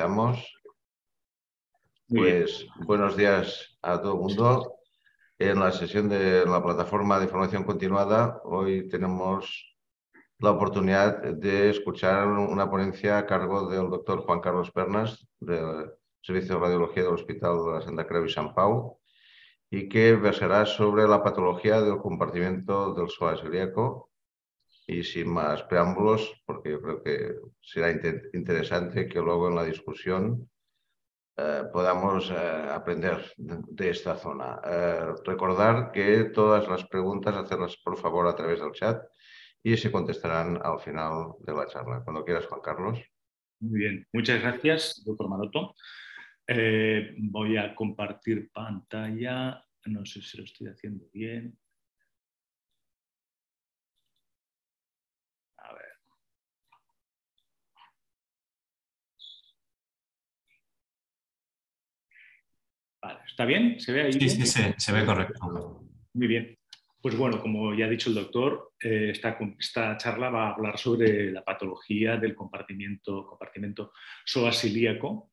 Estamos. Pues buenos días a todo el mundo. En la sesión de la plataforma de formación continuada, hoy tenemos la oportunidad de escuchar una ponencia a cargo del doctor Juan Carlos Pernas, del Servicio de Radiología del Hospital de la Santa Creu y San Pau, y que versará sobre la patología del compartimiento del psoas ilíaco y sin más preámbulos, porque yo creo que será interesante que luego en la discusión eh, podamos eh, aprender de, esta zona. Eh, recordar que todas las preguntas, hacerlas por favor a través del chat y se contestarán al final de la charla. Cuando quieras, Juan Carlos. Muy bien, muchas gracias, doctor Maroto. voy a compartir pantalla. No sé si lo estoy haciendo bien. ¿Está bien? ¿Se ve ahí? Sí, sí, se, ve correcto. Muy bien. Pues bueno, como ya ha dicho el doctor, eh, esta, charla va a hablar sobre la patología del compartimiento, compartimento psoasilíaco,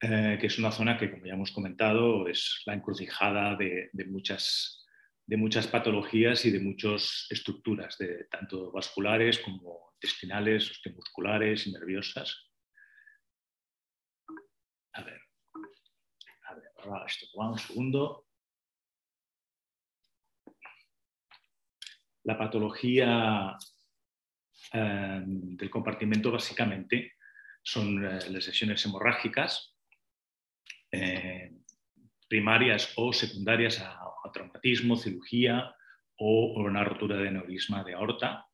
eh, que es una zona que, como ya hemos comentado, es la encrucijada de, muchas, de muchas patologías y de muchas estructuras, de, tanto vasculares como intestinales, osteomusculares y nerviosas. A ver esto, un segundo. La patología eh, del compartimento básicamente son eh, las lesiones hemorrágicas eh, primarias o secundarias a, traumatismo, cirugía o, una rotura de aneurisma de aorta.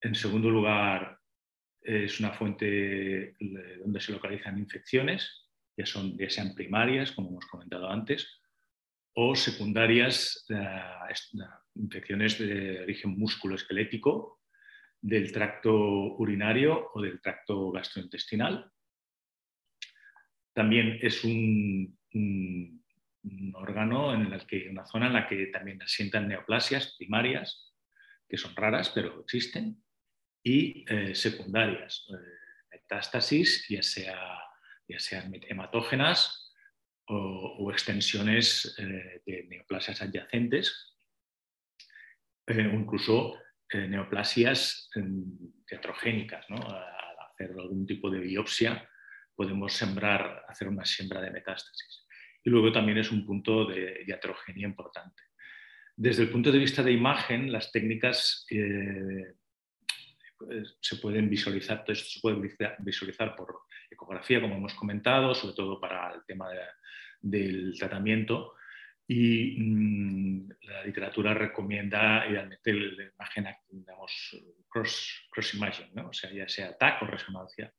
En segundo lugar, es una fuente donde se localizan infecciones ya, sean primarias, como hemos comentado antes, o secundarias, eh, infecciones de origen musculoesquelético, del tracto urinario o del tracto gastrointestinal. También es un, órgano en el que, una zona en la que también asientan neoplasias primarias, que son raras pero existen, y eh, secundarias, eh, metástasis, ya sea ya sean hematógenas o, extensiones eh, de neoplasias adyacentes eh, incluso eh, neoplasias teatrogénicas. Al hacer algún tipo de biopsia podemos sembrar, hacer una siembra de metástasis. Y luego también es un punto de iatrogenia importante. Desde el punto de vista de imagen, las técnicas se pueden visualizar, todo esto se puede visualizar por ecografía, como hemos comentado, sobre todo para el tema del tratamiento. Y mm, la literatura recomienda idealmente la imagen, digamos, cross, cross imaging, o sea, ya sea TAC o resonancia.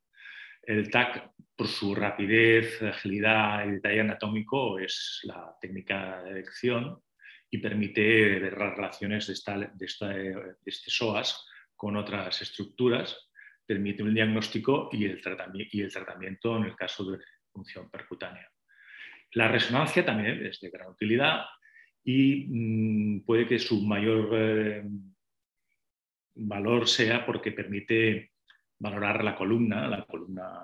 El TAC, por su rapidez, agilidad y detalle anatómico, es la técnica de elección y permite ver las relaciones de, esta, de, esta, de este SOAS con otras estructuras permite un diagnóstico y el, tratamiento en el caso de función percutánea. La resonancia también es de gran utilidad y mm, puede que su mayor eh, valor sea porque permite valorar la columna, la columna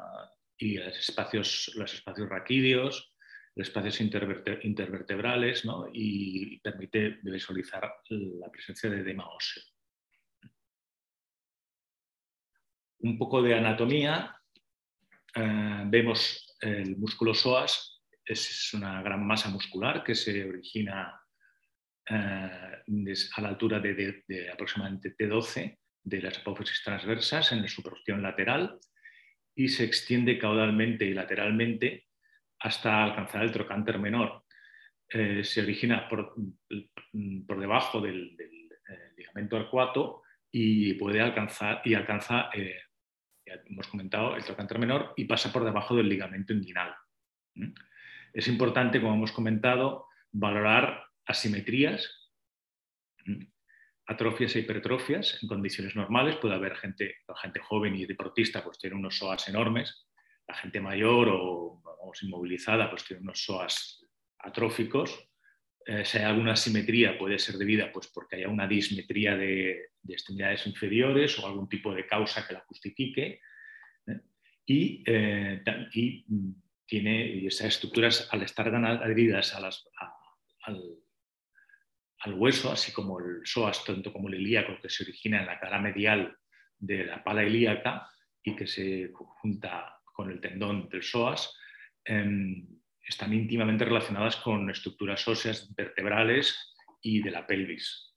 y los espacios, los espacios raquídeos, los espacios intervertebrales y permite visualizar la presencia de edema óseo. Un poco de anatomía, eh, vemos el músculo psoas, es una gran masa muscular que se origina eh, a la altura de, aproximadamente T12 de las apófisis transversas en su porción lateral y se extiende caudalmente y lateralmente hasta alcanzar el trocánter menor. Eh, se origina por, debajo del, ligamento arcuato y puede alcanzar y alcanza hemos comentado, el trocánter menor y pasa por debajo del ligamento inguinal. Es importante, como hemos comentado, valorar asimetrías, atrofias e hipertrofias en condiciones normales. Puede haber gente, gente joven y deportista, pues tiene unos psoas enormes. La gente mayor o inmovilizada, pues tiene unos psoas atróficos. Eh, si hay alguna asimetría, puede ser debida pues, porque haya una dismetría de, de extremidades inferiores o algún tipo de causa que la justifique. ¿eh? y, y mm, tiene esas estructuras, al estar adheridas al, al, hueso, así como el psoas, tanto como el ilíaco, que se origina en la cara medial de la pala ilíaca y que se junta con el tendón del psoas, em, están íntimamente relacionadas con estructuras óseas vertebrales y de la pelvis.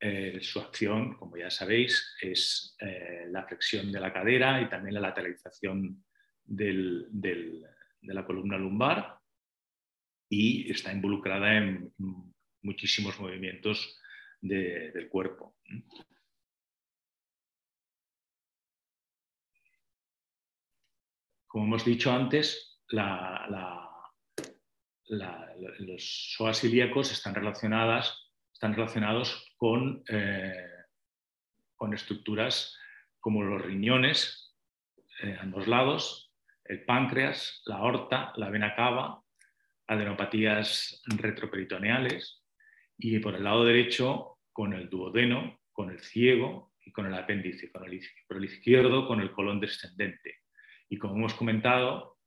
Eh, su acción, como ya sabéis, es eh, la flexión de la cadera y también la lateralización de la columna lumbar y está involucrada en muchísimos movimientos del cuerpo. Como hemos dicho antes, los psoas ilíacos están, relacionadas, están relacionados con, eh, con estructuras como los riñones eh, a ambos lados el páncreas, la aorta, la vena cava, adenopatías retroperitoneales y por el lado derecho con el duodeno, con el ciego y con el apéndice, con por el izquierdo con el colon descendente. Y como hemos comentado,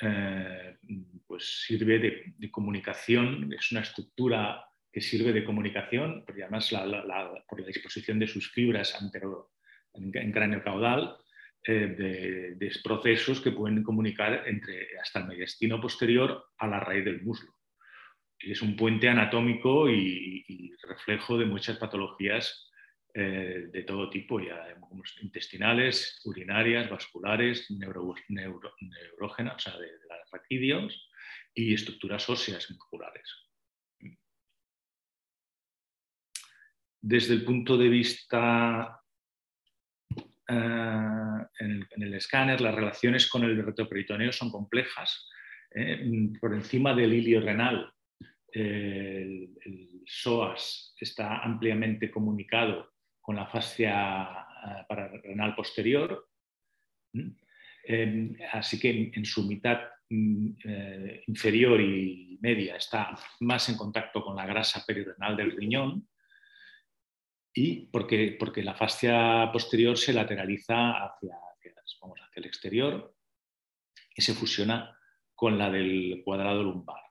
eh, pues sirve de, comunicación, es una estructura que sirve de comunicación, además por la disposición de sus fibras antero, en cráneo caudal, eh, de, procesos que pueden comunicar entre, hasta el mediastino posterior a la raíz del muslo. es un puente anatómico y, reflejo de muchas patologías eh, de todo tipo, ya intestinales, urinarias, vasculares, neuro, neurógenas, o sea, de, las y estructuras óseas musculares. Desde el punto de vista eh, en, el, escáner, las relaciones con el retroperitoneo son complejas. Eh, por encima del ilio renal, el, psoas está ampliamente comunicado con la fascia eh, pararenal posterior. así que en su mitad mm, inferior y media está más en contacto con la grasa perirenal del riñón y porque, porque la fascia posterior se lateraliza hacia, hacia el exterior y se fusiona con la del cuadrado lumbar.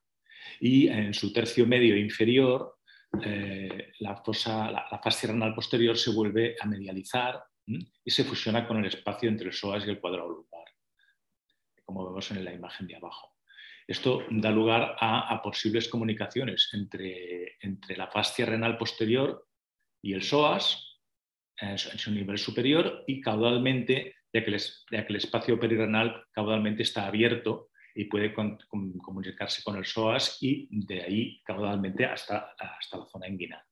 Y en su tercio medio inferior, eh, la, la, fascia renal posterior se vuelve a medializar y se fusiona con el espacio entre el psoas y el cuadrado lumbar, como vemos en la imagen de abajo. Esto da lugar a, posibles comunicaciones entre, entre la fascia renal posterior y el psoas en su nivel superior y caudalmente, ya que, el, espacio perirenal caudalmente está abierto y puede comunicarse con el psoas y de ahí caudalmente hasta, hasta la zona inguinal.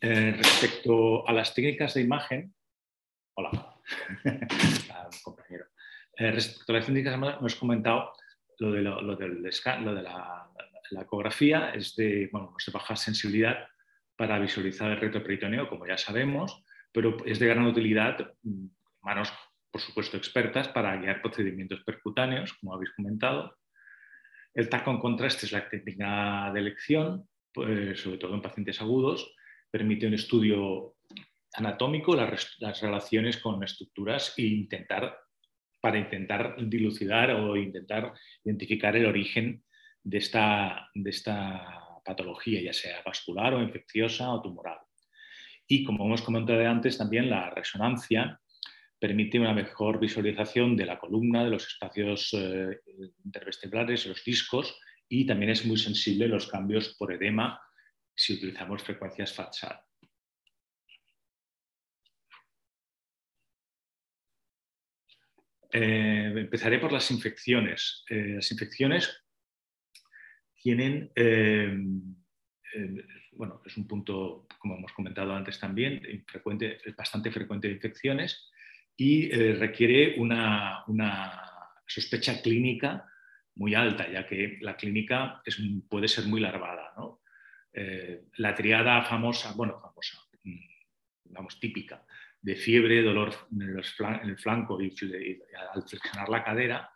Eh, respecto a las técnicas de imagen, hola, compañero. Eh, respecto a las técnicas hemos comentado lo, de lo, del, lo de la la ecografía es de, bueno, pues de baja sensibilidad para visualizar el retroperitoneo, como ya sabemos, pero es de gran utilidad, mm, manos, por supuesto, expertas para guiar procedimientos percutáneos, como habéis comentado. El TAC con contraste es la técnica de elección, pues, sobre todo en pacientes agudos, permite un estudio anatómico, las, relaciones con estructuras e intentar, para intentar dilucidar o intentar identificar el origen de esta, de esta patología, ya sea vascular o infecciosa o tumoral. Y como hemos comentado antes, también la resonancia permite una mejor visualización de la columna, de los espacios eh, intervestibrales, los discos, y también es muy sensible a los cambios por edema si utilizamos frecuencias FATSAT. Eh, empezaré por las infecciones. Eh, las infecciones tienen, eh, eh, bueno, es un punto, como hemos comentado antes también, bastante frecuente de infecciones y eh, requiere una, sospecha clínica muy alta, ya que la clínica es, puede ser muy larvada. la triada famosa, bueno, famosa, vamos, mm, típica, de fiebre, dolor en, el flanco y, al flexionar la cadera,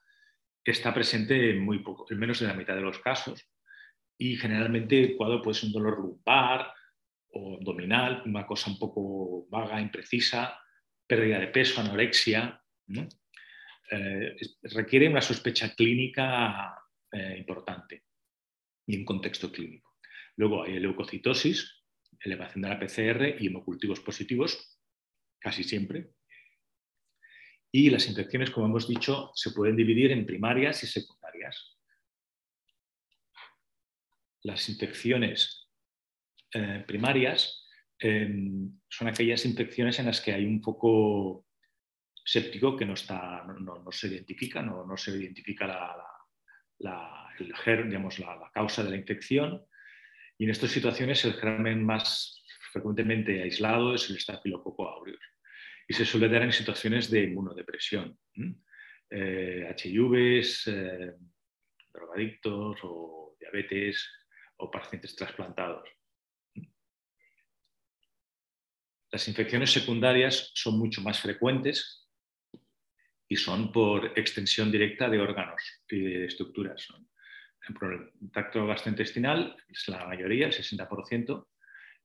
está presente en, muy poco, en menos de la mitad de los casos y generalmente el cuadro puede ser un dolor lumbar o abdominal, una cosa un poco vaga, imprecisa, pérdida de peso, anorexia. Eh, requiere una sospecha clínica eh, importante y un contexto clínico. Luego hay leucocitosis, elevación de la PCR y hemocultivos positivos, casi siempre. Y las infecciones, como hemos dicho, se pueden dividir en primarias y secundarias. Las infecciones eh, primarias em, son aquellas infecciones en las que hay un foco séptico que no, está, no, se identifica, no, se identifica la, el digamos, la, causa de la infección. Y en estas situaciones el germen más frecuentemente aislado es el Staphylococcus aureus. Y se suele dar en situaciones de inmunodepresión, eh, HIVs, eh, drogadictos o diabetes o pacientes trasplantados. Las infecciones secundarias son mucho más frecuentes y son por extensión directa de órganos y de estructuras. el tracto gastrointestinal es la mayoría, el 60%.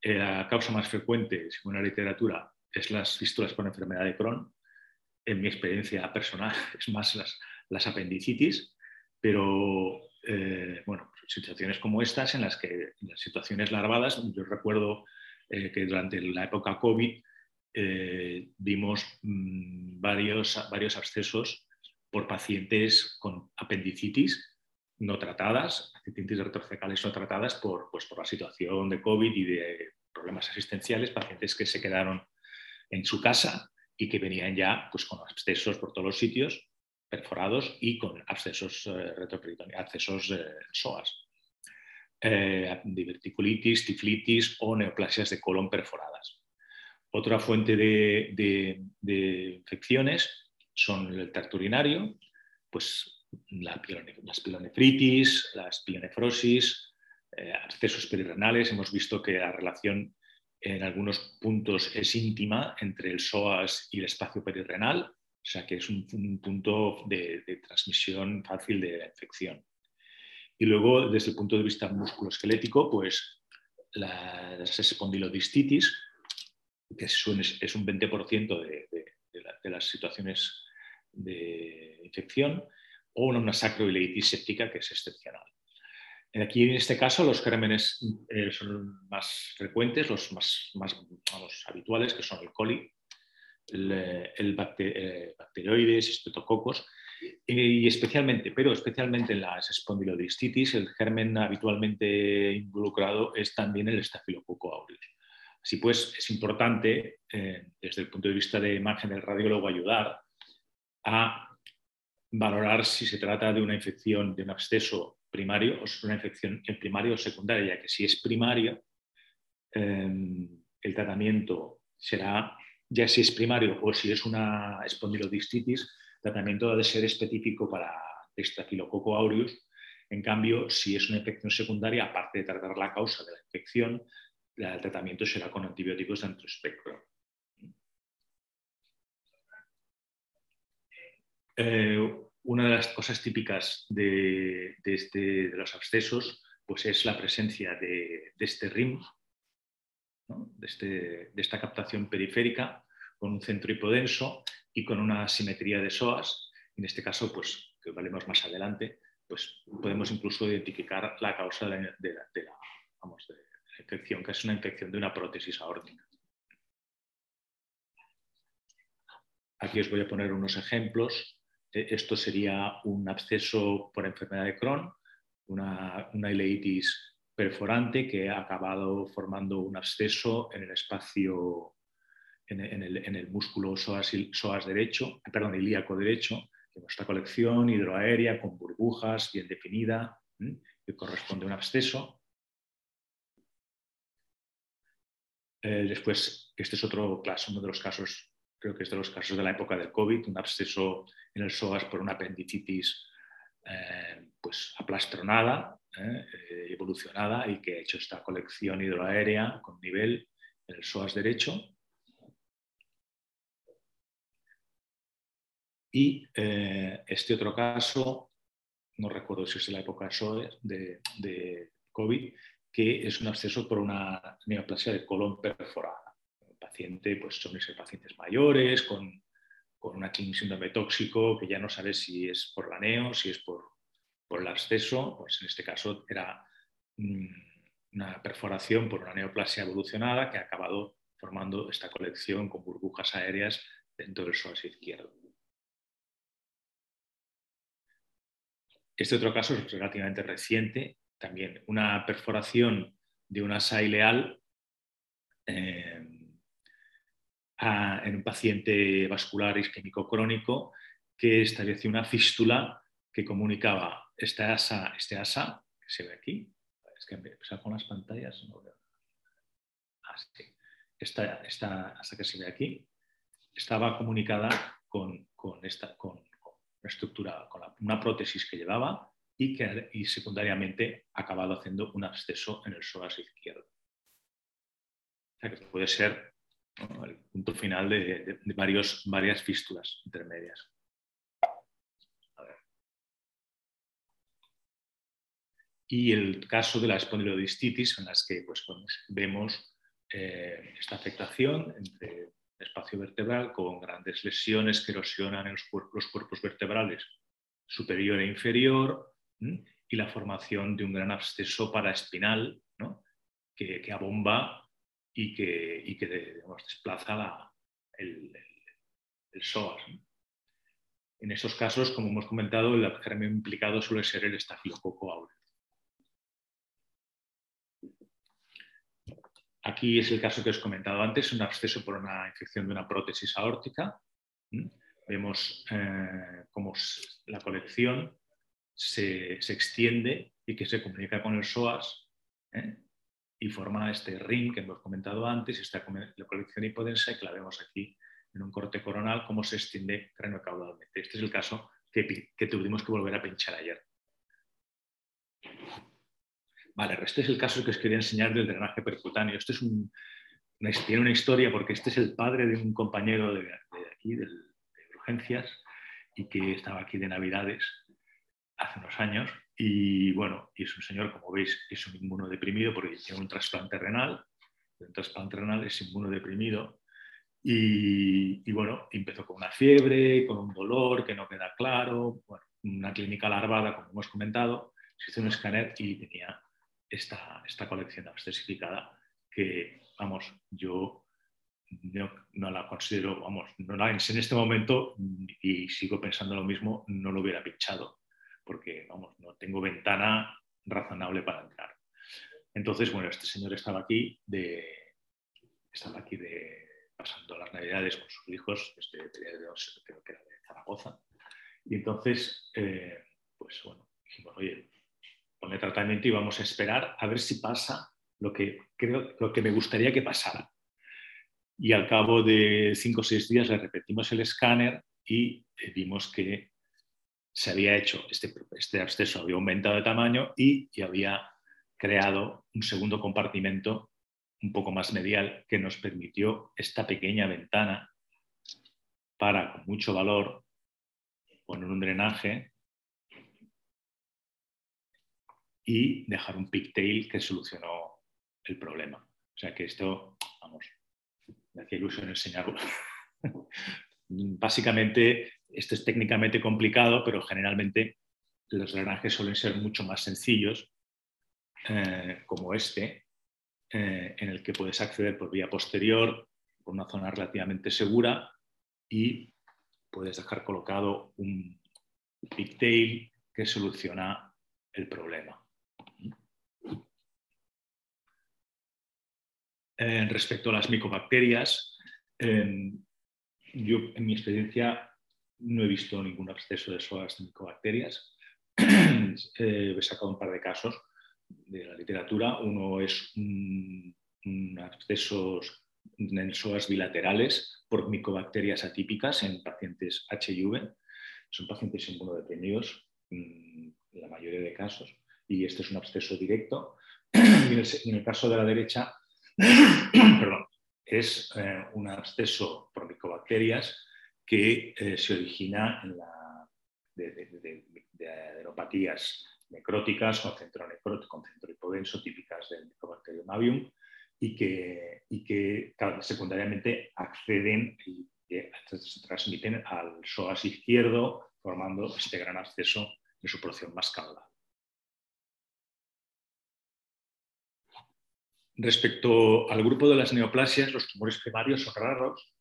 Eh, la causa más frecuente, según la literatura, es las fístulas por enfermedad de Crohn. En mi experiencia personal es más las, apendicitis, pero eh, bueno, situaciones como estas en las que las situaciones larvadas, yo recuerdo eh, que durante la época COVID eh, vimos mm, varios, varios abscesos por pacientes con apendicitis no tratadas, apendicitis retrocecales no tratadas por, pues, por la situación de COVID y de problemas asistenciales, pacientes que se quedaron en su casa y que venían ya pues, con abscesos por todos los sitios, perforados y con abscesos eh, abscesos eh, SOAS eh, diverticulitis, tiflitis o neoplasias de colon perforadas. Otra fuente de, infecciones son el tracto urinario, pues la, las pilonefritis, la espilonefrosis, eh, accesos perirrenales. Hemos visto que la relación en algunos puntos es íntima entre el psoas y el espacio perirrenal, o sea que es un, punto de, de transmisión fácil de la infección. Y luego, desde el punto de vista musculoesquelético, pues las espondilodistitis, que es un, es un 20% de, las situaciones de infección, o una sacroileitis séptica, que es excepcional. Aquí, en este caso, los gérmenes eh, son más frecuentes, los más, más habituales, que son el coli, el, el eh, bacteroides, y especialmente, pero especialmente en las espondilodistitis, el germen habitualmente involucrado es también el estafilococo aureus. Así pues, es importante, eh, desde el punto de vista de imagen del radiólogo, ayudar a valorar si se trata de una infección, de un absceso primario o una infección en primario o secundaria, ya que si es primario, eh, el tratamiento será, ya si es primario o si es una espondilodistitis, tratamiento debe ser específico para Staphylococcus aureus. En cambio, si es una infección secundaria, aparte de tratar la causa de la infección, el tratamiento será con antibióticos de amplio espectro. Eh, una de las cosas típicas de, este, de, los abscesos pues es la presencia de, este RIM, este, de, esta captación periférica con un centro hipodenso y con una simetría de SOAS. En este caso, pues, que valemos más adelante, pues podemos incluso identificar la causa de la, de infección, que es una infección de una prótesis aórtica. Aquí os voy a poner unos ejemplos. E, esto sería un absceso por enfermedad de Crohn, una, una ileitis perforante que ha acabado formando un absceso en el espacio en, el, músculo psoas, derecho, perdón, ilíaco derecho, de nuestra colección hidroaérea con burbujas bien definida, que corresponde a un absceso. Eh, después, este es otro caso, uno de los casos, creo que es de los casos de la época del COVID, un absceso en el psoas por una apendicitis eh, pues aplastronada, eh, evolucionada y que ha hecho esta colección hidroaérea con nivel en el psoas derecho. Y eh, este otro caso, no recuerdo si es la época de, de COVID, que es un absceso por una neoplasia de colon perforada. El paciente, pues son pacientes mayores, con, con una síndrome tóxico, que ya no sabe si es por la neo, si es por, por el absceso, pues en este caso era mm, una perforación por una neoplasia evolucionada que ha acabado formando esta colección con burbujas aéreas dentro del psoas izquierdo. Este otro caso es relativamente reciente, también una perforación de una asa ileal eh, en un paciente vascular isquémico crónico que estableció una fístula que comunicaba esta asa, este asa, que se ve aquí, es que empezar con las pantallas, no veo. Ah, esta, esta asa que se ve aquí, estaba comunicada con, esta, con, estructura, con una prótesis que llevaba y que y secundariamente acabado haciendo un absceso en el psoas izquierdo. O sea que puede ser el punto final de, varios, varias fístulas intermedias. Y el caso de la espondilodistitis, en las que pues, vemos eh, esta afectación entre espacio vertebral con grandes lesiones que erosionan los, cuerpos, vertebrales superior e inferior y la formación de un gran absceso paraespinal ¿no? que, que, abomba y que, y que desplaza el, el, psoas. En estos casos, como hemos comentado, el germen implicado suele ser el estafilococo aureus. Aquí es el caso que os he comentado antes, un absceso por una infección de una prótesis aórtica. Vemos eh, cómo la colección se, extiende y que se comunica con el psoas ¿eh? y forma este ring que hemos comentado antes, esta la colección hipodensa que la vemos aquí en un corte coronal, cómo se extiende cráneo-caudalmente. Este es el caso que tuvimos que volver a pinchar ayer. Vale, este es el caso que os quería enseñar del drenaje percutáneo. Este es un, tiene una historia porque este es el padre de un compañero de, aquí, de, urgencias, y que estaba aquí de Navidades hace unos años. Y bueno, y es un señor, como veis, es un inmunodeprimido porque tiene un trasplante renal. Un trasplante renal es inmunodeprimido. Y, y bueno, empezó con una fiebre, con un dolor que no queda claro, una clínica larvada, como hemos comentado. Se hizo un escáner y tenía esta, esta colección abscesificada que, vamos, yo no, la considero, vamos, no la en este momento y sigo pensando lo mismo, no lo hubiera pinchado, porque, vamos, no tengo ventana razonable para entrar. Entonces, bueno, este señor estaba aquí de, estaba aquí de, pasando las navidades con sus hijos, este, creo que era de Zaragoza, y entonces, eh, pues bueno, dijimos, oye, pone tratamiento y vamos a esperar a ver si pasa lo que, creo, lo que me gustaría que pasara. Y al cabo de cinco o seis días le repetimos el escáner y vimos que se había hecho, este, este absceso había aumentado de tamaño y, y había creado un segundo compartimento un poco más medial que nos permitió esta pequeña ventana para, con mucho valor, poner un drenaje y dejar un pigtail que solucionó el problema. O sea que esto, vamos, me hacía ilusión enseñarlo. Básicamente, esto es técnicamente complicado, pero generalmente los drenajes suelen ser mucho más sencillos, eh, como este, eh, en el que puedes acceder por vía posterior, por una zona relativamente segura y puedes dejar colocado un pigtail que soluciona el problema. Respecto a las micobacterias, em, yo en mi experiencia no he visto ningún absceso de psoas de micobacterias. Eh, he sacado un par de casos de la literatura. Uno es un, abscesos en psoas bilaterales por micobacterias atípicas en pacientes HIV. Son pacientes inmunodeprimidos en la mayoría de casos. Y este es un absceso directo. en el caso de la derecha perdón, es eh, un absceso por micobacterias que eh, se origina en la, de, de, necróticas con centro necrótico, con centro hipodenso, típicas del Mycobacterium avium, y que, y que secundariamente acceden y se transmiten al psoas izquierdo, formando este gran acceso de su porción más caudal. Respecto al grupo de las neoplasias, los tumores primarios son raros,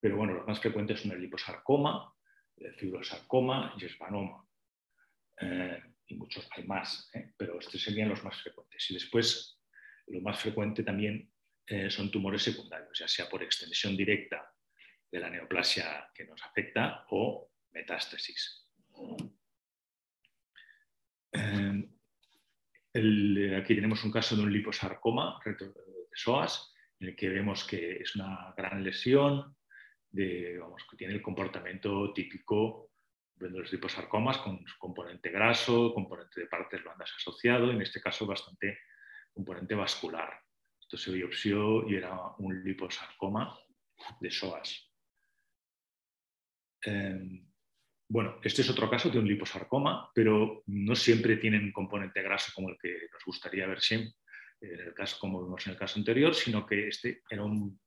pero bueno, los más frecuentes son el liposarcoma, el fibrosarcoma y espanoma. Eh, y muchos hay más, ¿eh? pero estos serían los más frecuentes. Y después, lo más frecuente también eh, son tumores secundarios, ya sea por extensión directa de la neoplasia que nos afecta o metástasis. Aquí tenemos un caso de un liposarcoma de psoas, en el que vemos que es una gran lesión, que tiene el comportamiento típico de los liposarcomas con componente graso, componente de partes blandas asociado, en este caso bastante componente vascular. Esto se biopsió y era un liposarcoma de psoas. Em, bueno, este es otro caso de un liposarcoma, pero no siempre tienen componente graso como el que nos gustaría ver siempre, en el caso, como vimos en el caso anterior, sino que este era un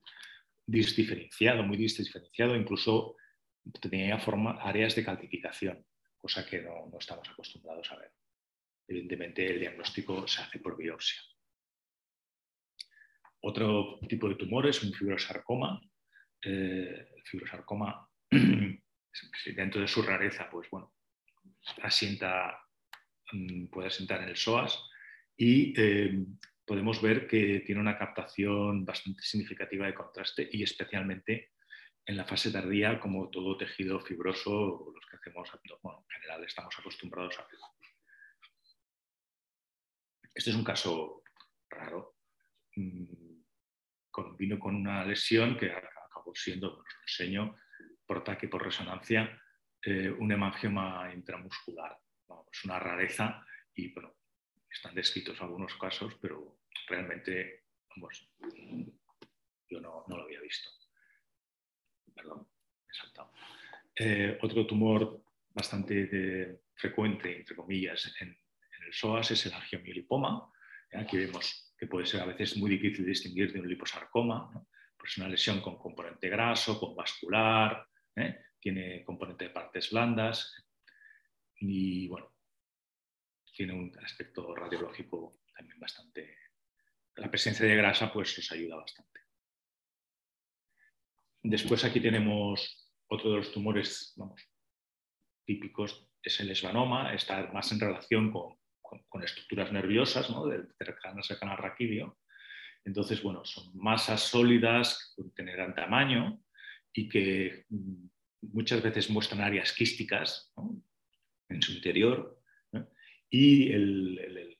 disdiferenciado, muy disdiferenciado, incluso tenía forma, áreas de calcificación, cosa que no, estamos acostumbrados a ver. Evidentemente, el diagnóstico se hace por biopsia. Otro tipo de tumor es un fibrosarcoma. Eh, el fibrosarcoma, dentro de su rareza, pues bueno, asienta, mm, puede asentar en el psoas y eh, podemos ver que tiene una captación bastante significativa de contraste y especialmente en la fase tardía, como todo tejido fibroso, los que hacemos, bueno, en general estamos acostumbrados a ver. Este es un caso raro. Mm, vino con una lesión que acabó siendo, os lo enseño, por ataque por resonancia, eh, un hemangioma intramuscular. es una rareza y bueno, están descritos algunos casos, pero realmente yo no, lo había visto. Perdón, eh, otro tumor bastante frecuente, entre comillas, en, el psoas es el angiomiolipoma. Aquí vemos que puede ser a veces muy difícil distinguir de un liposarcoma. Pues es una lesión con componente graso, con vascular, ¿eh? tiene componente de partes blandas y bueno, tiene un aspecto radiológico también bastante... La presencia de grasa pues nos ayuda bastante. Después aquí tenemos otro de los tumores típicos, es el esbanoma, está más en relación con, estructuras nerviosas ¿no? del, del canal raquídeo. Entonces, bueno, son masas sólidas que tendrán tamaño y que mm, muchas veces muestran áreas quísticas en su interior y el,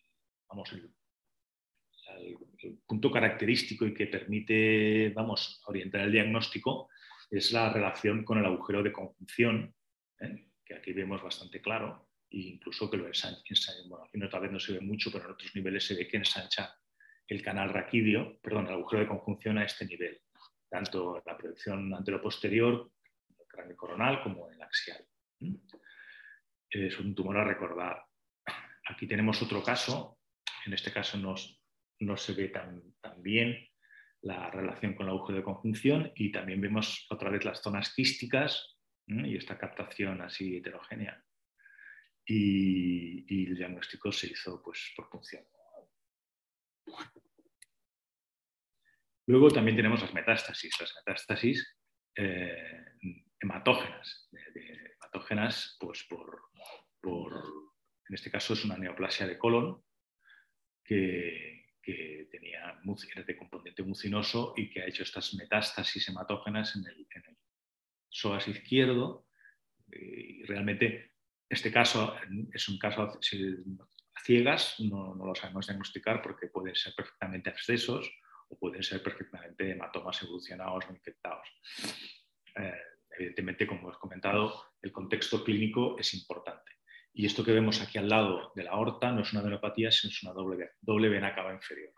punto característico y que permite vamos, orientar el diagnóstico es la relación con el agujero de conjunción, ¿eh? que aquí vemos bastante claro, e incluso que lo ensancha, bueno, aquí no, tal vez no se ve mucho, pero en otros niveles se ve que ensancha el canal raquídeo, perdón, el agujero de conjunción a este nivel, tanto en la proyección antero-posterior, cráneo coronal, como en el axial. Es un tumor a recordar. Aquí tenemos otro caso, en este caso no se ve tan, bien la relación con el agujero de conjunción y también vemos otra vez las zonas quísticas y esta captación así heterogénea. Y, el diagnóstico se hizo pues, por función. Luego también tenemos las metástasis, las metástasis eh, hematógenas, hematógenas pues, por, por en este caso es una neoplasia de colon que, tenía, era de componente mucinoso y que ha hecho estas metástasis hematógenas en el, psoas izquierdo. Y realmente este caso es un caso a ciegas, no, lo sabemos diagnosticar porque pueden ser perfectamente abscesos o pueden ser perfectamente hematomas evolucionados o infectados. Eh, evidentemente, como he comentado, el contexto clínico es importante. Y esto que vemos aquí al lado de la aorta no es una venopatía, sino es una doble, doble vena cava inferior.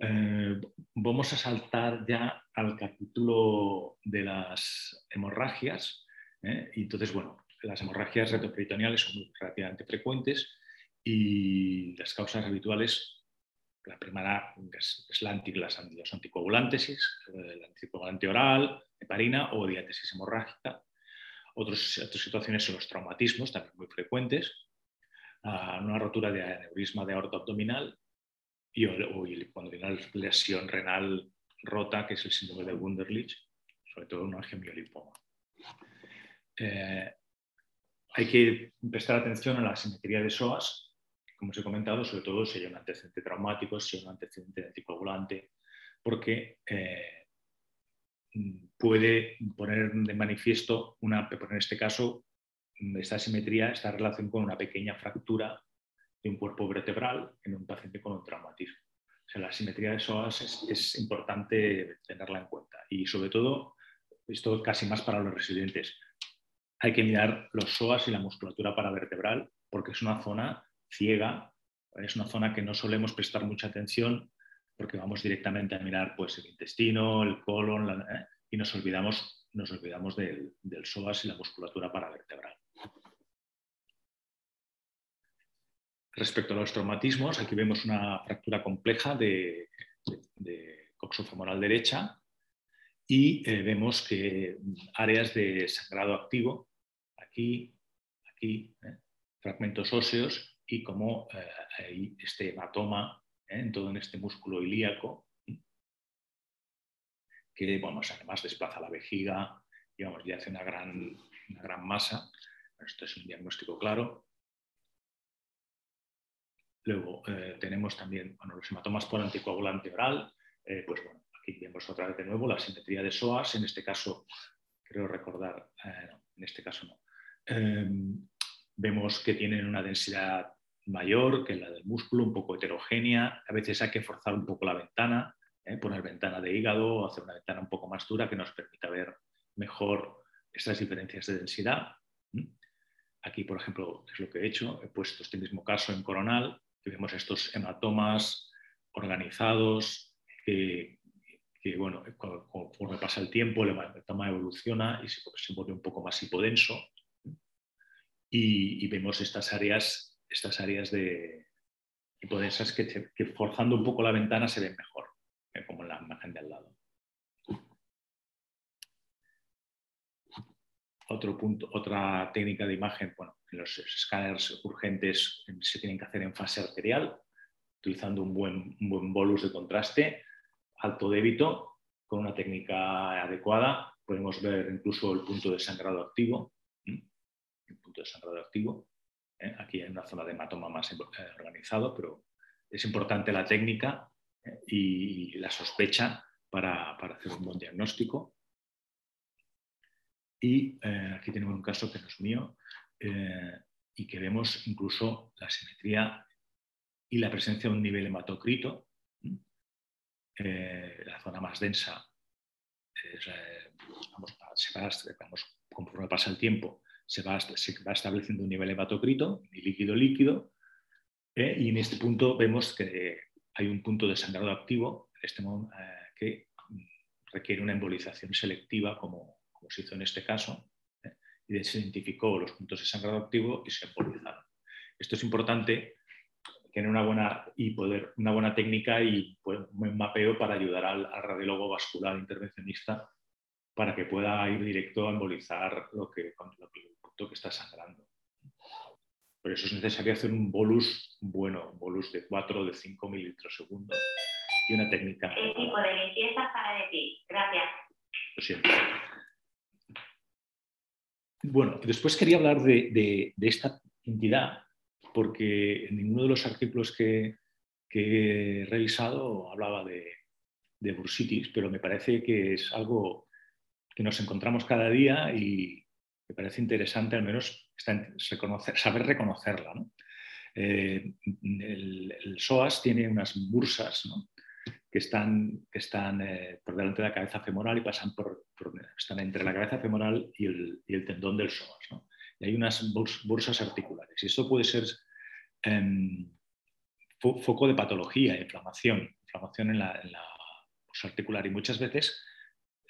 Eh, vamos a saltar ya al capítulo de las hemorragias. ¿eh? Entonces, bueno, las hemorragias retroperitoneales son relativamente frecuentes y las causas habituales, la primera es, la los anticoagulantes, el anticoagulante oral, heparina o diátesis hemorrágica. Otras, situaciones son los traumatismos, también muy frecuentes, una rotura de aneurisma de aorta abdominal y, o, cuando la lesión renal rota, que es el síndrome de Wunderlich, sobre todo un angiomiolipoma. Eh, hay que prestar atención a la simetría de SOAS, como os he comentado, sobre todo si hay un antecedente traumático, si hay un antecedente anticoagulante, porque eh, puede poner de manifiesto, una, en este caso, esta simetría, esta relación con una pequeña fractura de un cuerpo vertebral en un paciente con un traumatismo. O sea, la simetría de SOAS es, es importante tenerla en cuenta y sobre todo, esto casi más para los residentes, hay que mirar los psoas y la musculatura paravertebral porque es una zona ciega, es una zona que no solemos prestar mucha atención porque vamos directamente a mirar pues, el intestino, el colon ¿eh? y nos olvidamos, nos olvidamos del, del psoas y la musculatura paravertebral. Respecto a los traumatismos, aquí vemos una fractura compleja de, de, coxofemoral derecha y eh, vemos que áreas de sangrado activo aquí, aquí, ¿eh? fragmentos óseos y como eh, hay este hematoma ¿eh? en todo en este músculo ilíaco, que además desplaza la vejiga, y hace una gran, una gran masa. Esto es un diagnóstico claro. Luego tenemos también bueno, los hematomas por anticoagulante oral. pues bueno, aquí vemos otra vez de nuevo la simetría de SOAS. En este caso, creo recordar, en este caso no, Em, vemos que tienen una densidad mayor que la del músculo, un poco heterogénea. A veces hay que forzar un poco la ventana, ¿eh? poner ventana de hígado hacer una ventana un poco más dura que nos permita ver mejor estas diferencias de densidad. Aquí, por ejemplo, es lo que he hecho. He puesto este mismo caso en coronal, que vemos estos hematomas organizados que, bueno, conforme pasa el tiempo, el hematoma evoluciona y se, se vuelve un poco más hipodenso y, vemos estas áreas, estas áreas de hipodensas que, que, forzando un poco la ventana se ven mejor, como en la imagen de al lado. Otro punto, otra técnica de imagen, bueno, los escáneres urgentes se tienen que hacer en fase arterial, utilizando un buen, un buen bolus de contraste, alto débito, con una técnica adecuada. Podemos ver incluso el punto de sangrado activo punto de sangrado activo. ¿Eh? Aquí hay una zona de hematoma más eh, organizado, pero es importante la técnica ¿eh? y la sospecha para, hacer un buen diagnóstico. Y aquí tenemos un caso que no es mío y que vemos incluso la simetría y la presencia de un nivel hematocrito. la zona más densa conforme pasa el tiempo, se va, estableciendo un nivel hematocrito, ni líquido-líquido, ¿eh? y en este punto vemos que hay un punto de sangrado activo este, eh, que requiere una embolización selectiva, como, se hizo en este caso, ¿eh? y se identificó los puntos de sangrado activo y se embolizaron. Esto es importante tener una buena, y poder, una buena técnica y pues, un mapeo para ayudar al, radiólogo vascular intervencionista para que pueda ir directo a embolizar lo que, lo que que está sangrando. Por eso es necesario hacer un bolus bueno, un bolus de 4 o de 5 mililitros segundo y una técnica. El tipo de limpieza para de ti. Gracias. Lo siento. Bueno, después quería hablar de, esta entidad, porque en ninguno de los artículos que, he revisado hablaba de, de bursitis, pero me parece que es algo que nos encontramos cada día y, me parece interesante al menos saber reconocerla. Eh, el, SOAS tiene unas bursas que están, que están eh, por delante de la cabeza femoral y pasan por, están entre la cabeza femoral y el, tendón del psoas. Y hay unas bursas articulares. Y esto puede ser em, foco de patología, inflamación, inflamación en la, en la bursa articular. Y muchas veces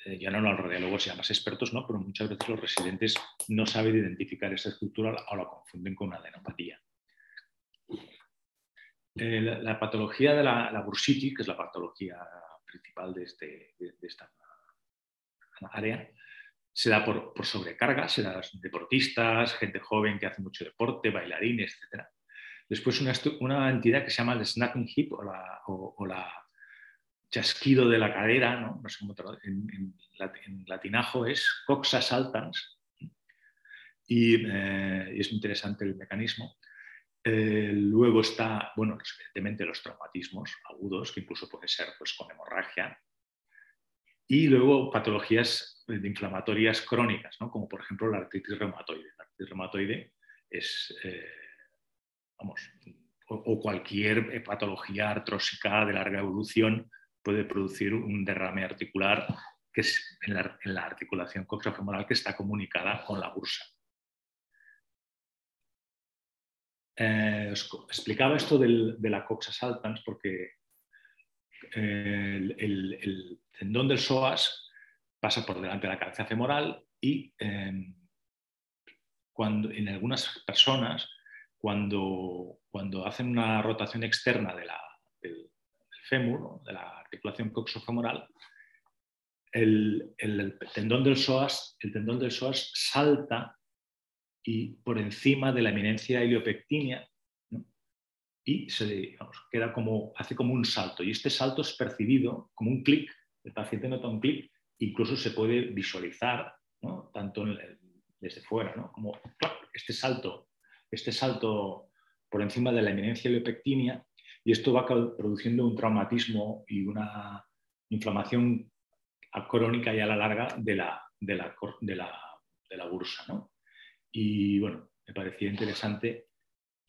eh, ya no los radiólogos ya más expertos, ¿no? pero muchas veces los residentes no saben identificar esa estructura o la confunden con una adenopatía. Eh, la, patología de la, bursitis, que es la patología principal de, este, de, esta área, se da por, sobrecarga, se da deportistas, gente joven que hace mucho deporte, bailarines, etc. Después una, una entidad que se llama el snapping hip la, o la chasquido de la cadera, ¿no? sé cómo en, en, latinajo es coxa saltans, y, eh, y, es interesante el mecanismo. Eh, luego está, bueno, evidentemente los traumatismos agudos, que incluso puede ser pues, con hemorragia, y luego patologías inflamatorias crónicas, ¿no? como por ejemplo la artritis reumatoide. La artritis reumatoide es, eh, vamos, o, o, cualquier patología artrósica de larga evolución puede producir un derrame articular que es en la, articulación coxofemoral que está comunicada con la bursa. Eh, os explicaba esto de la coxa saltans porque eh, el, tendón del psoas pasa por delante de la cabeza femoral y em, cuando, en algunas personas, cuando, cuando hacen una rotación externa de la, del, fémur, de la articulación coxofemoral, el, el, tendón del psoas, el tendón del psoas salta y por encima de la eminencia heliopectinia y se queda como, hace como un salto. Y este salto es percibido como un clic, el paciente nota un clic, incluso se puede visualizar, tanto desde fuera, como este salto, este salto por encima de la eminencia heliopectinia y esto va produciendo un traumatismo y una inflamación crónica y a la larga de la, de la, de la, de la bursa. ¿no? Y bueno, me parecía interesante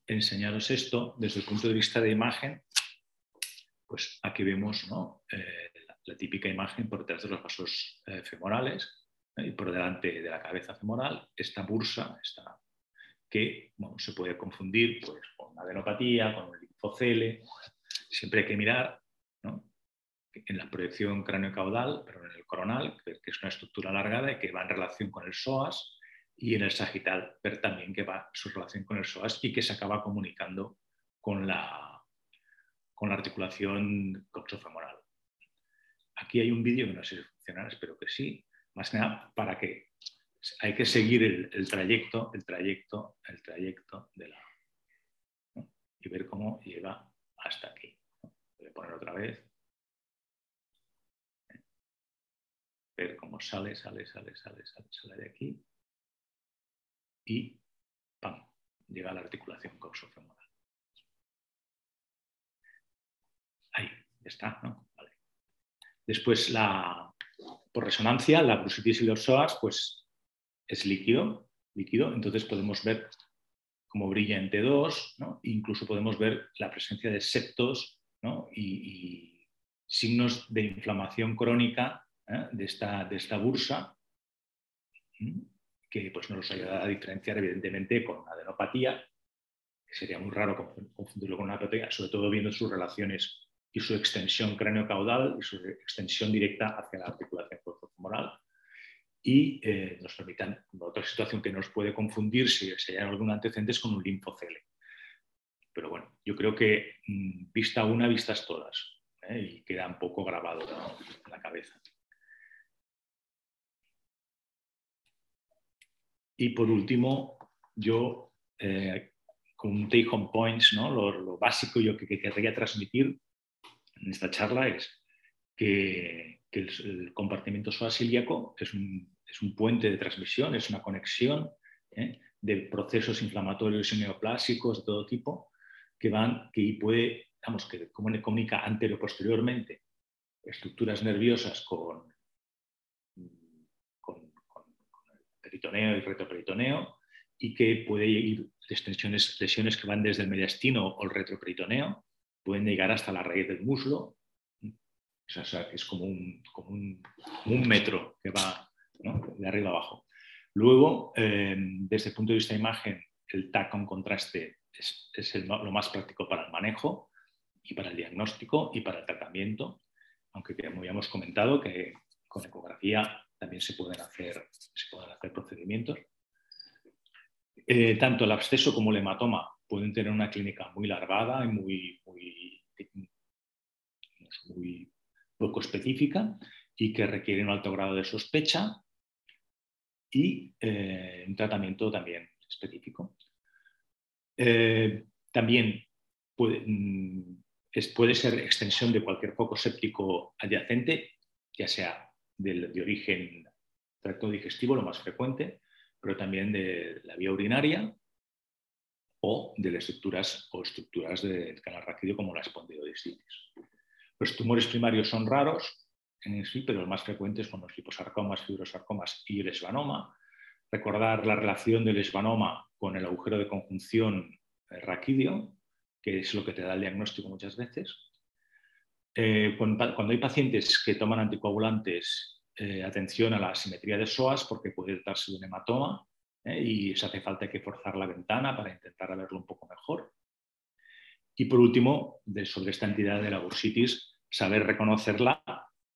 enseñaros esto desde el punto de vista de imagen, pues aquí vemos ¿no? Eh, la, típica imagen por detrás de los vasos eh, femorales ¿eh? y por delante de la cabeza femoral, esta bursa, esta, que bueno, se puede confundir pues, con una adenopatía, con linfocele. Siempre hay que mirar en la proyección cráneo-caudal, pero en el coronal, que es una estructura alargada y que va en relación con el psoas, y en el sagital, ver también que va su relación con el psoas y que se acaba comunicando con la, articulación coxofemoral. Aquí hay un vídeo que no sé si funcionará, espero que sí, más nada para que hay que seguir el, trayecto, el trayecto, el trayecto de la y ver cómo llega hasta aquí. Voy a poner otra vez. Ver cómo sale, sale, sale, sale, sale, sale de aquí. Y ¡pam! llega a la articulación coxofemoral. Ahí, está, ¿no? Después, la, por resonancia, la brusitis y los psoas, pues es líquido, líquido, entonces podemos ver cómo brilla en T2, ¿no? incluso podemos ver la presencia de septos y, signos de inflamación crónica ¿eh? de, esta, de esta bursa, que pues, nos ayuda a diferenciar evidentemente con adenopatía, que sería muy raro confundirlo con una adenopatía, sobre todo viendo sus relaciones y su extensión cráneo-caudal y su extensión directa hacia la articulación femoral y eh, nos permitan, otra situación que nos puede confundir si, hay algún antecedente es con un linfocele. Pero bueno, yo creo que mm, vista una, vistas todas, ¿eh? y queda un poco grabado en la cabeza. Y por último, yo, eh, con take home points, ¿no? lo, básico yo que, querría transmitir en esta charla es que, que el, compartimiento soasiliaco es un, es un, puente de transmisión, es una conexión ¿eh? de procesos inflamatorios y neoplásicos de todo tipo que van, que puede, digamos, que comunica anterior posteriormente estructuras nerviosas con, con, el peritoneo y retroperitoneo y que puede ir extensiones, lesiones que van desde el mediastino o el retroperitoneo, pueden llegar hasta la raíz del muslo es como un, metro que va de arriba abajo. Luego, em, desde el punto de vista de imagen, el TAC con contraste es, lo más práctico para el manejo y para el diagnóstico y para el tratamiento, aunque como ya hemos comentado que con ecografía también se pueden hacer, se pueden hacer procedimientos. Eh, tanto el absceso como el hematoma pueden tener una clínica muy largada y muy poco específica y que requiere un alto grado de sospecha y eh, un tratamiento también específico. Eh, también puede, mm, puede, ser extensión de cualquier foco séptico adyacente, ya sea de origen tracto digestivo, lo más frecuente, pero también de la vía urinaria o de las estructuras o estructuras del canal raquídeo como la espondilodistitis. Los tumores primarios son raros en sí, pero los más frecuentes son los liposarcomas, fibrosarcomas y el esbanoma. Recordar la relación del esbanoma con el agujero de conjunción eh, raquídeo, que es lo que te da el diagnóstico muchas veces. Eh, cuando, hay pacientes que toman anticoagulantes, eh, atención a la asimetría de psoas porque puede tratarse de un hematoma y se hace falta que forzar la ventana para intentar verlo un poco mejor. Y por último, sobre esta entidad de la bursitis, saber reconocerla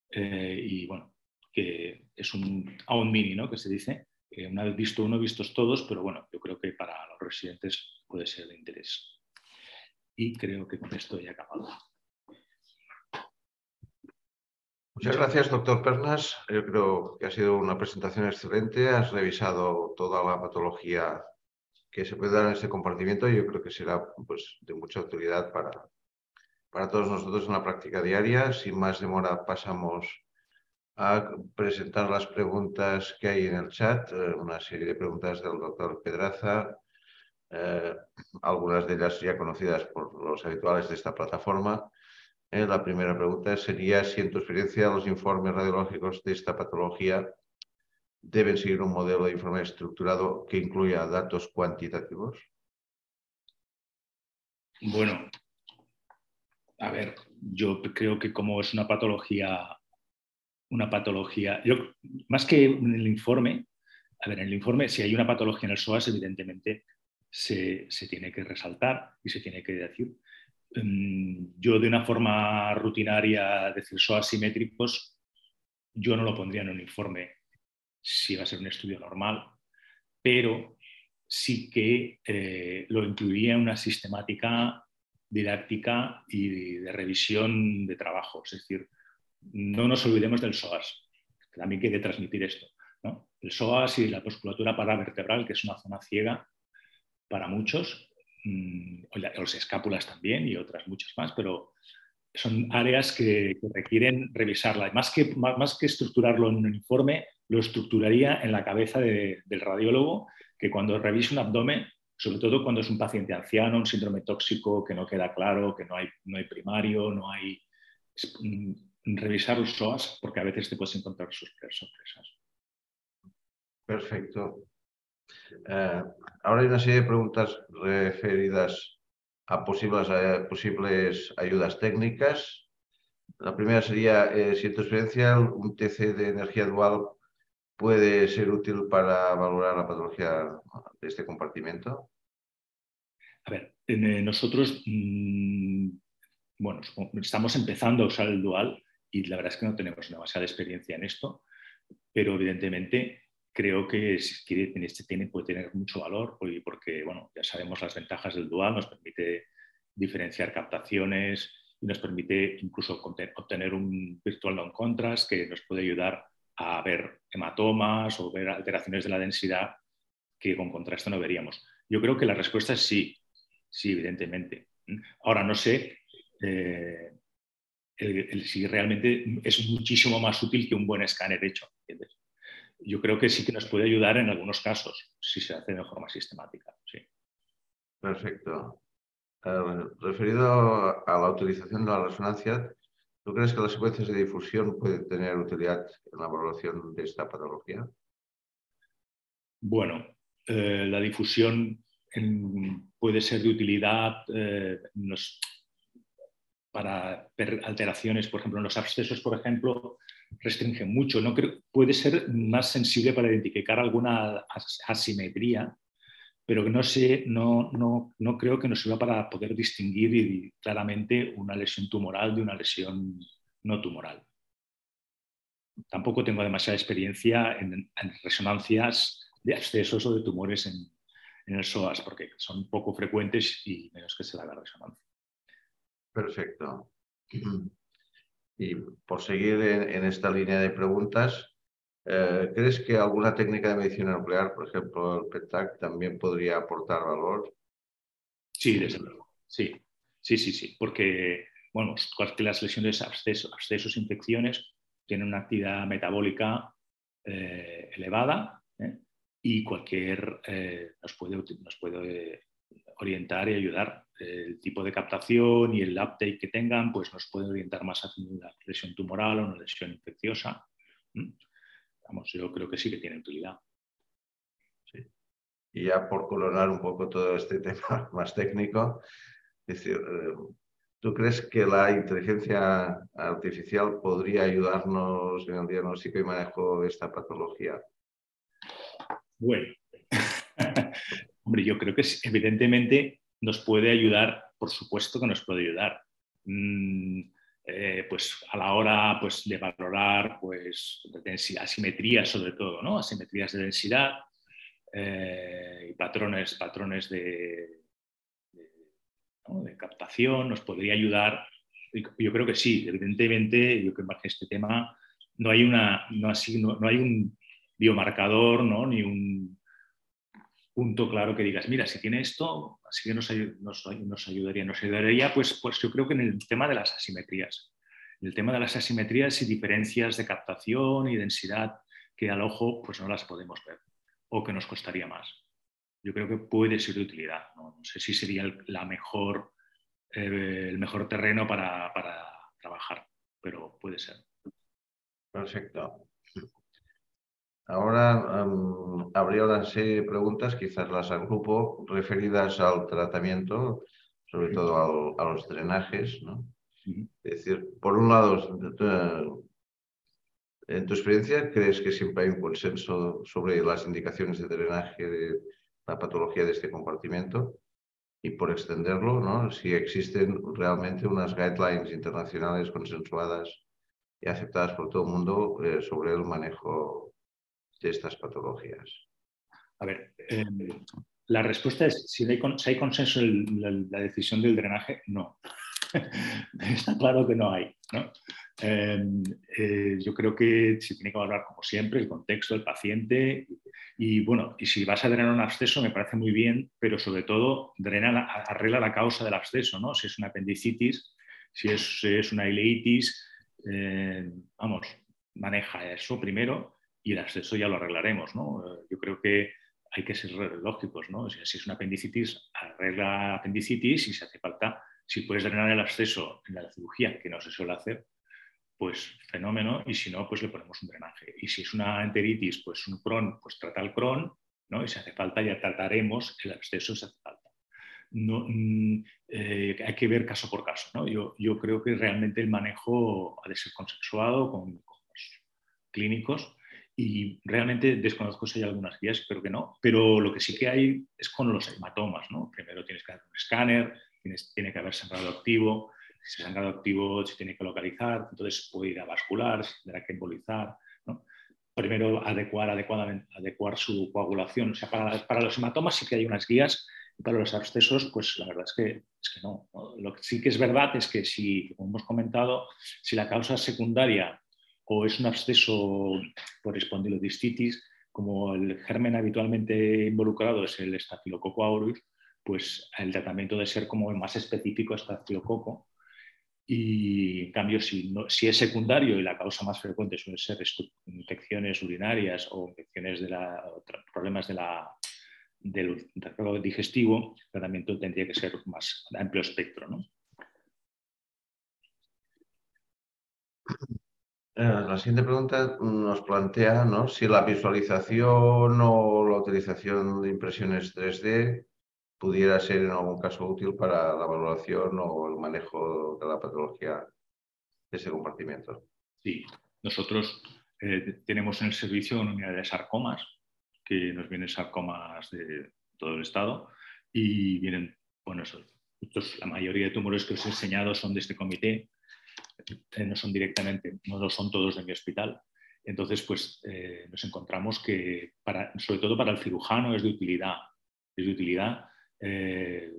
y bueno, que es un a un mini, ¿no? Que se dice, una vez visto uno, vistos todos, pero bueno, yo creo que para los residentes puede ser de interés. Y creo que con esto he acabado. Muchas gracias, doctor Pernas. Yo creo que ha sido una presentación excelente. Has revisado toda la patología que se puede dar en este compartimiento y yo creo que será pues, de mucha utilidad para, para todos nosotros en la práctica diaria. Sin más demora, pasamos a presentar las preguntas que hay en el chat, eh, una serie de preguntas del doctor Pedraza, eh, algunas de ellas ya conocidas por los habituales de esta plataforma. Eh, la primera pregunta sería si en tu experiencia los informes radiológicos de esta patología deben seguir un modelo de informe estructurado que incluya datos cuantitativos. Bueno, a ver, yo creo que como es una patología una patología. Más que en el informe, a ver, en el informe, si hay una patología en el SOAS, evidentemente se, tiene que resaltar y se tiene que decir. Mm, yo, de una forma rutinaria, decir SOAS simétricos, yo no lo pondría en un informe si va a ser un estudio normal, pero sí que eh, lo incluiría en una sistemática didáctica y de revisión de trabajo. Es decir, no nos olvidemos del psoas, que también quiere transmitir esto. El psoas y la musculatura paravertebral, que es una zona ciega para muchos, mm, los escápulas también y otras muchas más, pero son áreas que, requieren revisarla. Más que, más, que estructurarlo en un informe, lo estructuraría en la cabeza del radiólogo, que cuando revise un abdomen, sobre todo cuando es un paciente anciano, un síndrome tóxico que no queda claro, que no hay, no hay primario, no hay mm, revisar los SOAS porque a veces te puedes encontrar sorpresas. Perfecto. Eh, ahora hay una serie de preguntas referidas a posibles, posibles ayudas técnicas. La primera sería, eh, si tu experiencia un TC de energía dual puede ser útil para valorar la patología de este compartimento. A ver, eh, nosotros, mm, bueno, estamos empezando a usar el dual y la verdad es que no tenemos demasiada experiencia en esto, pero evidentemente creo que si quiere, este tiene, puede tener mucho valor porque bueno, ya sabemos las ventajas del dual, nos permite diferenciar captaciones y nos permite incluso obtener un virtual non contrast que nos puede ayudar a ver hematomas o ver alteraciones de la densidad que con contraste no veríamos. Yo creo que la respuesta es sí, sí, evidentemente. Ahora no sé eh, si realmente es muchísimo más útil que un buen escáner hecho. Yo creo que sí que nos puede ayudar en algunos casos, si se hace de forma sistemática. Sí. Perfecto. Eh, referido a la utilización de la resonancia, ¿tú crees que las secuencias de difusión pueden tener utilidad en la evaluación de esta patología? Bueno, eh, la difusión puede ser de utilidad. Eh, para alteraciones, por ejemplo, en los abscesos, por ejemplo, restringe mucho. No creo, puede ser más sensible para identificar alguna asimetría, pero que no, sé, no, no, no creo que nos sirva para poder distinguir claramente una lesión tumoral de una lesión no tumoral. tampoco tengo demasiada experiencia en, resonancias de abscesos o de tumores en, el SOAS, porque son poco frecuentes y menos que se la resonancia. Perfecto. Y por seguir en, esta línea de preguntas, eh, ¿crees que alguna técnica de medicina nuclear, por ejemplo el PETAC, también podría aportar valor? Sí, desde luego. Sí, sí, sí, sí. Porque, bueno, las lesiones, abscesos, abscesos infecciones, tienen una actividad metabólica eh, elevada ¿eh? y cualquier nos puede, nos puede orientar y ayudar. El tipo de captación y el uptake que tengan, pues nos puede orientar más hacia una lesión tumoral o una lesión infecciosa. Vamos, yo creo que sí que tiene utilidad. Y ya por coronar un poco todo este tema más técnico, decir, eh, ¿tú crees que la inteligencia artificial podría ayudarnos en el diagnóstico y manejo de esta patología? Bueno, Hombre, yo creo que evidentemente nos puede ayudar, por supuesto que nos puede ayudar. Mm, eh, pues a la hora pues, de valorar pues, asimetrías sobre todo, ¿no? asimetrías de densidad eh, y patrones, patrones de, captación, nos podría ayudar. Yo creo que sí, evidentemente, yo creo que en este tema no hay, una, no, así, no hay un biomarcador ¿no? ni un punto claro que digas, mira, si tiene esto, así que nos, nos, ayudaría, nos ayudaría, pues, pues yo creo que en el tema de las asimetrías. En el tema de las asimetrías y diferencias de captación y densidad que al ojo pues no las podemos ver o que nos costaría más. Yo creo que puede ser de utilidad. No, sé si sería el, la mejor, eh, el mejor terreno para, para trabajar, pero puede ser. Perfecto. Ahora habría una serie de preguntas, quizás las agrupo, referidas al tratamiento, sobre todo a los drenajes. ¿no? Es decir, por un lado, en tu experiencia, ¿crees que siempre hay un consenso sobre las indicaciones de drenaje de la patología de este compartimento? Y por extenderlo, ¿no? si existen realmente unas guidelines internacionales consensuadas y aceptadas por todo el mundo eh, sobre el manejo de estas patologías? A ver, em, la respuesta es, si hay, consenso en la, decisión del drenaje, no. Está claro que no hay. Em, eh, yo creo que se tiene que valorar, como siempre, el contexto, el paciente. Y bueno, y si vas a drenar un absceso, me parece muy bien, pero sobre todo drena arregla la causa del absceso, ¿no? Si es una apendicitis, si es, una ileitis, eh, vamos, maneja eso primero y el acceso ya lo arreglaremos. ¿no? Yo creo que hay que ser lógicos. ¿no? Si es una apendicitis, arregla apendicitis y si hace falta, si puedes drenar el acceso en la cirugía, que no se suele hacer, pues fenómeno, y si no, pues le ponemos un drenaje. Y si es una enteritis, pues un Crohn, pues trata el Crohn, ¿no? y si hace falta ya trataremos el absceso si hace falta. Mm, eh, hay que ver caso por caso. ¿no? Yo, yo, creo que realmente el manejo ha de ser consensuado con, con los clínicos y realmente desconozco si hay algunas guías, creo que no, pero lo que sí que hay es con los hematomas, ¿no? Primero tienes que hacer un escáner, tienes, tiene que haber sangrado activo, si el sangrado activo se tiene que localizar, entonces puede ir a vascular, se tendrá que embolizar, ¿no? Primero adecuar, adecuadamente, adecuar su coagulación, o sea, para, para los hematomas sí que hay unas guías, para los abscesos, pues la verdad es que, es que no. Lo que sí que es verdad es que si, como hemos comentado, si la causa secundaria o es un absceso por espondilodistitis, como el germen habitualmente involucrado es el Staphylococcus aureus, pues el tratamiento debe ser como más específico estafilococo. Y en cambio, si, si es secundario y la causa más frecuente suele ser infecciones urinarias o infecciones de la, problemas de la, del tracto digestivo, el tratamiento tendría que ser más amplio espectro. ¿no? Eh, la siguiente pregunta nos plantea ¿no? si la visualización o la utilización de impresiones 3D pudiera ser en algún caso útil para la valoración o el manejo de la patología de ese compartimento. Sí, nosotros eh, tenemos en el servicio una unidad de sarcomas, que nos vienen sarcomas de todo el estado y vienen, bueno, la mayoría de tumores que os he enseñado son de este comité, no son directamente, no lo son todos de mi hospital. Entonces, pues eh, nos encontramos que, para, sobre todo para el cirujano, es de utilidad. Es de utilidad eh,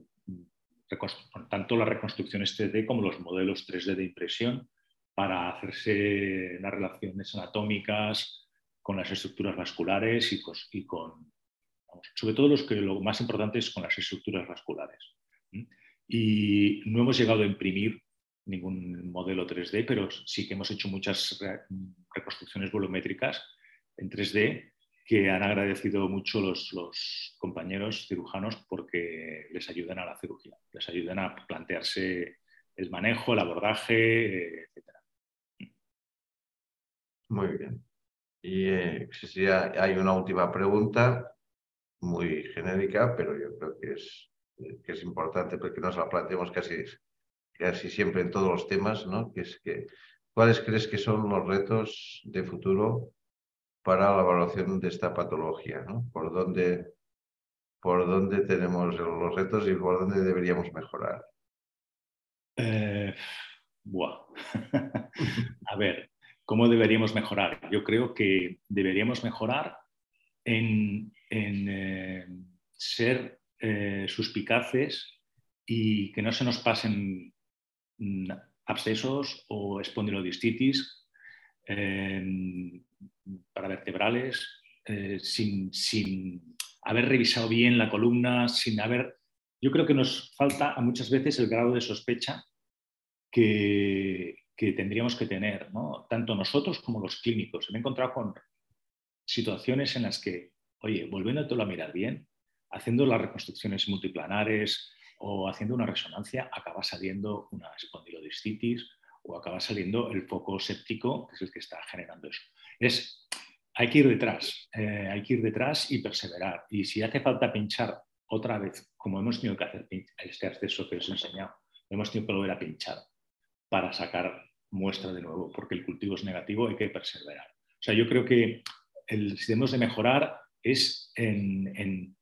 tanto las reconstrucciones 3D como los modelos 3D de impresión para hacerse las relaciones anatómicas con las estructuras vasculares y, con, sobre todo los que lo más importante es con las estructuras vasculares. Y no hemos llegado a imprimir ningún modelo 3D, pero sí que hemos hecho muchas reconstrucciones volumétricas en 3D que han agradecido mucho los, compañeros cirujanos porque les ayudan a la cirugía, les ayudan a plantearse el manejo, el abordaje, etc. Muy bien. Y eh, si hay una última pregunta, muy genérica, pero yo creo que es, que es importante porque nos la planteamos casi, casi siempre en todos los temas, ¿no? ¿cuáles crees que son los retos de futuro para la evaluación de esta patología? ¿Por, dónde, ¿Por dónde tenemos los retos y por dónde deberíamos mejorar? Eh, A ver, ¿cómo deberíamos mejorar? Yo creo que deberíamos mejorar en, eh, ser eh, suspicaces y que no se nos pasen abscesos o espondilodistitis em, para vertebrales eh, sin, sin, haber revisado bien la columna, sin haber... Yo creo que nos falta muchas veces el grado de sospecha que, que tendríamos que tener, ¿no? tanto nosotros como los clínicos. Me he encontrado con situaciones en las que, oye, volviéndotelo a mirar bien, haciendo las reconstrucciones multiplanares o haciendo una resonancia, acaba saliendo una espondilodistitis o acaba saliendo el foco séptico, que es el que está generando eso. Es, hay que ir detrás, eh, hay que ir detrás y perseverar. Y si hace falta pinchar otra vez, como hemos tenido que hacer este acceso que os he enseñado, hemos tenido que volver a pinchar para sacar muestra de nuevo, porque el cultivo es negativo, hay que perseverar. O sea, yo creo que el, si debemos de mejorar es en,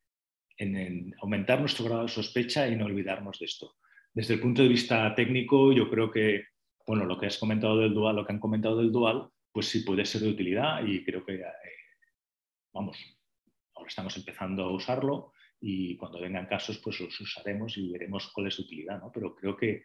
aumentar nuestro grado de sospecha y no olvidarnos de esto. Desde el punto de vista técnico, yo creo que, bueno, lo que has comentado del dual, lo que han comentado del dual, pues sí puede ser de utilidad y creo que, eh, vamos, ahora estamos empezando a usarlo y cuando vengan casos, pues los usaremos y veremos cuál es su utilidad, ¿no? Pero creo que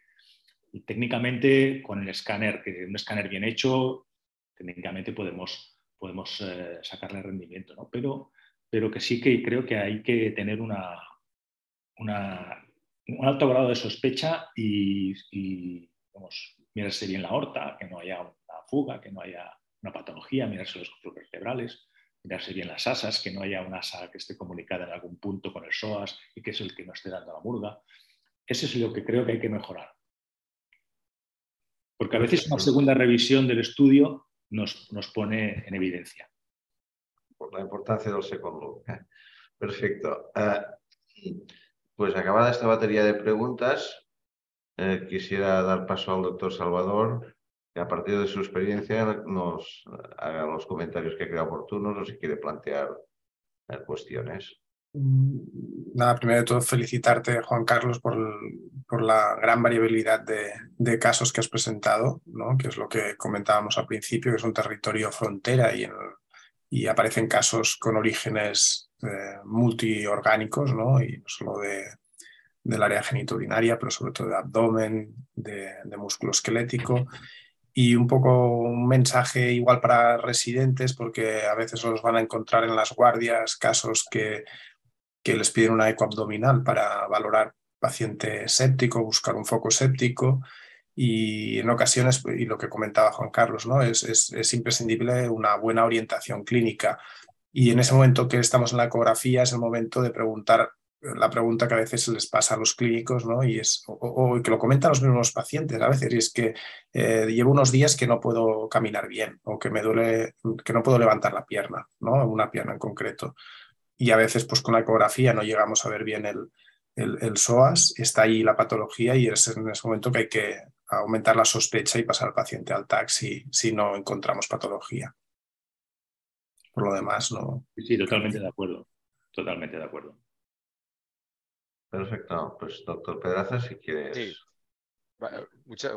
técnicamente con el escáner, que un escáner bien hecho, técnicamente podemos podemos eh, sacarle rendimiento, ¿no? Pero, pero que sí que creo que hay que tener una, una un alto grado de sospecha y, y mirarse bien la aorta, que no haya una fuga, que no haya una patología, mirarse los vertebrales, mirarse bien las asas, que no haya una asa que esté comunicada en algún punto con el psoas y que es el que no esté dando la murga. Eso es lo que creo que hay que mejorar. Porque a veces una segunda revisión del estudio nos, nos pone en evidencia. Por la importancia del segundo. Perfecto. Uh, pues acabada esta batería de preguntas, eh, quisiera dar paso al doctor Salvador, que a partir de su experiencia nos haga los comentarios que crea oportunos o si quiere plantear eh, cuestiones. Mm, nada, primero de todo felicitarte, Juan Carlos, por, por la gran variabilidad de, de, casos que has presentado, ¿no? que es lo que comentábamos al principio, que es un territorio frontera y, y aparecen casos con orígenes eh, multiorgánicos, ¿no? y no solo de, del área genitourinaria, pero sobre todo de abdomen, de, músculo esquelético y un poco un mensaje igual para residentes, porque a veces los van a encontrar en las guardias casos que que les piden una eco abdominal para valorar paciente séptico, buscar un foco séptico y en ocasiones, y lo que comentaba Juan Carlos, ¿no? es, es, imprescindible una buena orientación clínica. Y en ese momento que estamos en la ecografía es el momento de preguntar la pregunta que a veces se les pasa a los clínicos, ¿no? Y es, o, que lo comentan los mismos pacientes a veces, y es que eh, llevo unos días que no puedo caminar bien, o que me duele, que no puedo levantar la pierna, ¿no? Una pierna en concreto y a veces pues con la ecografía no llegamos a ver bien el, el, SOAS, está ahí la patología y es en ese momento que hay que aumentar la sospecha y pasar al paciente al TAC si, si no encontramos patología. Por lo demás, no. Sí, totalmente de acuerdo. Totalmente de acuerdo. Perfecto. Pues doctor Pedraza, si quieres. Sí.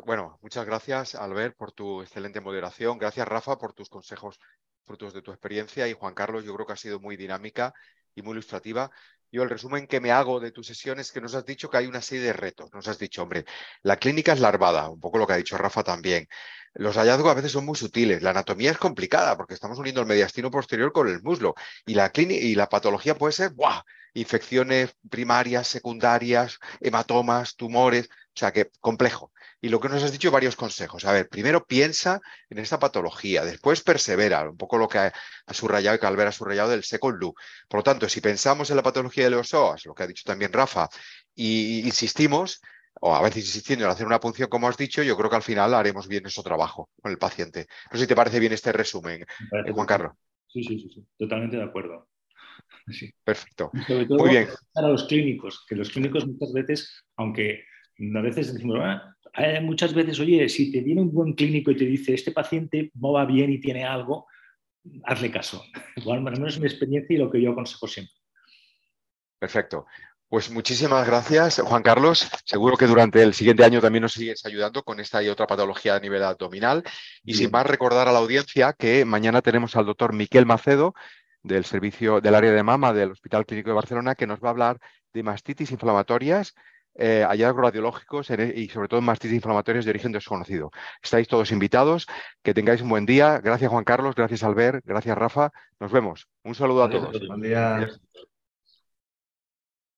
bueno, muchas gracias, Albert, por tu excelente moderación. Gracias, Rafa, por tus consejos frutos de tu experiencia y Juan Carlos, yo creo que ha sido muy dinámica y muy ilustrativa. Yo el resumen que me hago de tu sesión es que nos has dicho que hay una serie de retos. Nos has dicho, hombre, la clínica es larvada, un poco lo que ha dicho Rafa también. Los hallazgos a veces son muy sutiles. La anatomía es complicada porque estamos uniendo el mediastino posterior con el muslo. Y la, y la patología puede ser, ¡buah! Infecciones primarias, secundarias, hematomas, tumores. O sea que complejo. Y lo que nos has dicho, varios consejos. A ver, primero piensa en esta patología, después persevera, un poco lo que ha, subrayado y Calver ha subrayado del second loop. Por lo tanto, si pensamos en la patología de los psoas, lo que ha dicho también Rafa, y insistimos, o a veces insistiendo en hacer una punción como has dicho, yo creo que al final haremos bien nuestro trabajo con el paciente. No sé si te parece bien este resumen, eh, Juan Carlos. Sí, sí, sí, totalmente de acuerdo. Perfecto. Muy bien. Para los clínicos, que los clínicos muchas veces, aunque a veces decimos, ah, muchas veces, oye, si te viene un buen clínico y te dice, este paciente no va bien y tiene algo, hazle caso. Igual, al menos es mi experiencia y lo que yo aconsejo siempre. Perfecto. Pues muchísimas gracias, Juan Carlos. Seguro que durante el siguiente año también nos sigues ayudando con esta y otra patología a nivel abdominal. Y sin más, recordar a la audiencia que mañana tenemos al doctor Miquel Macedo del servicio del área de mama del Hospital Clínico de Barcelona que nos va a hablar de mastitis inflamatorias eh, hallazgos radiológicos e, y sobre todo mastitis inflamatorias de origen desconocido. Estáis todos invitados, que tengáis un buen día. Gracias Juan Carlos, gracias Albert, gracias Rafa. Nos vemos. Un saludo a todos. Buen día.